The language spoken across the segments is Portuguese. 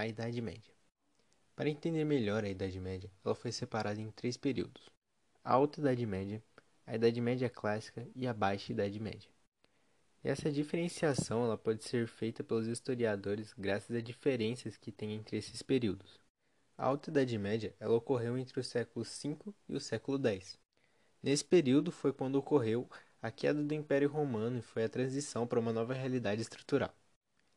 A Idade Média. Para entender melhor a Idade Média, ela foi separada em três períodos: a Alta Idade Média, a Idade Média Clássica e a Baixa Idade Média. Essa diferenciação ela pode ser feita pelos historiadores graças a diferenças que tem entre esses períodos. A Alta Idade Média ela ocorreu entre o século V e o século X. Nesse período foi quando ocorreu a queda do Império Romano e foi a transição para uma nova realidade estrutural.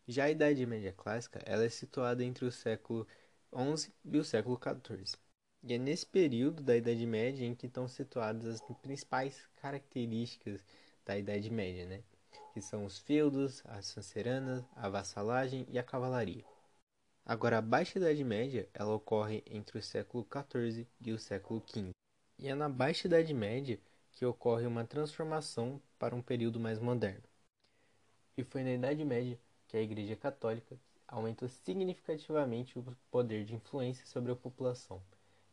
Já a Idade Média Clássica ela é situada entre o século XI e o século XIV. E é nesse período da Idade Média em que estão situadas as principais características da Idade Média, né? que são os feudos, as sanceranas, a vassalagem e a cavalaria. Agora, a Baixa Idade Média ela ocorre entre o século XIV e o século XV. E é na Baixa Idade Média que ocorre uma transformação para um período mais moderno. E foi na Idade Média que a Igreja Católica aumentou significativamente o poder de influência sobre a população.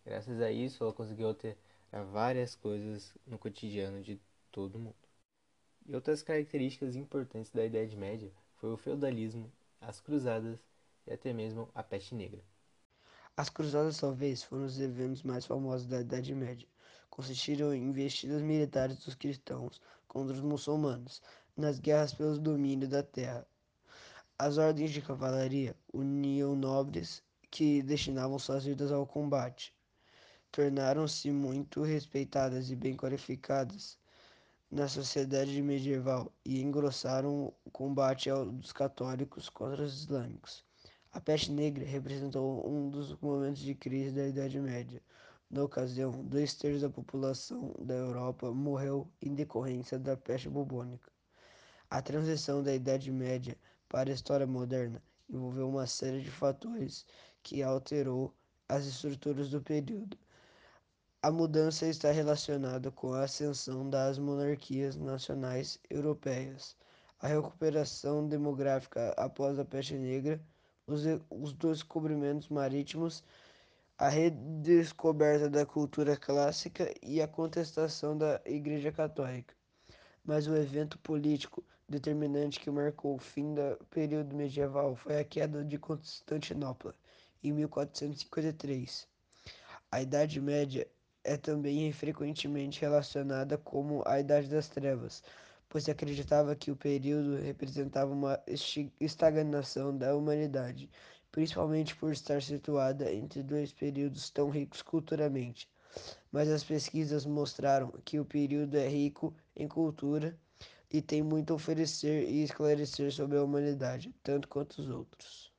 Graças a isso, ela conseguiu alterar várias coisas no cotidiano de todo mundo. E outras características importantes da Idade Média foi o feudalismo, as cruzadas e até mesmo a peste negra. As cruzadas talvez foram os eventos mais famosos da Idade Média. Consistiram em investidas militares dos cristãos contra os muçulmanos nas guerras pelo domínio da terra. As ordens de cavalaria uniam nobres que destinavam suas vidas ao combate. Tornaram-se muito respeitadas e bem qualificadas na sociedade medieval e engrossaram o combate dos católicos contra os islâmicos. A peste negra representou um dos momentos de crise da Idade Média. Na ocasião, dois terços da população da Europa morreu em decorrência da peste bubônica. A transição da Idade Média para a história moderna envolveu uma série de fatores que alterou as estruturas do período. A mudança está relacionada com a ascensão das monarquias nacionais europeias, a recuperação demográfica após a peste negra, os, os descobrimentos marítimos, a redescoberta da cultura clássica e a contestação da Igreja Católica. Mas o evento político determinante que marcou o fim do período medieval foi a queda de Constantinopla, em 1453. A Idade Média é também frequentemente relacionada como a Idade das Trevas, pois se acreditava que o período representava uma estagnação da humanidade, principalmente por estar situada entre dois períodos tão ricos culturalmente. Mas as pesquisas mostraram que o período é rico em cultura e tem muito a oferecer e esclarecer sobre a humanidade, tanto quanto os outros.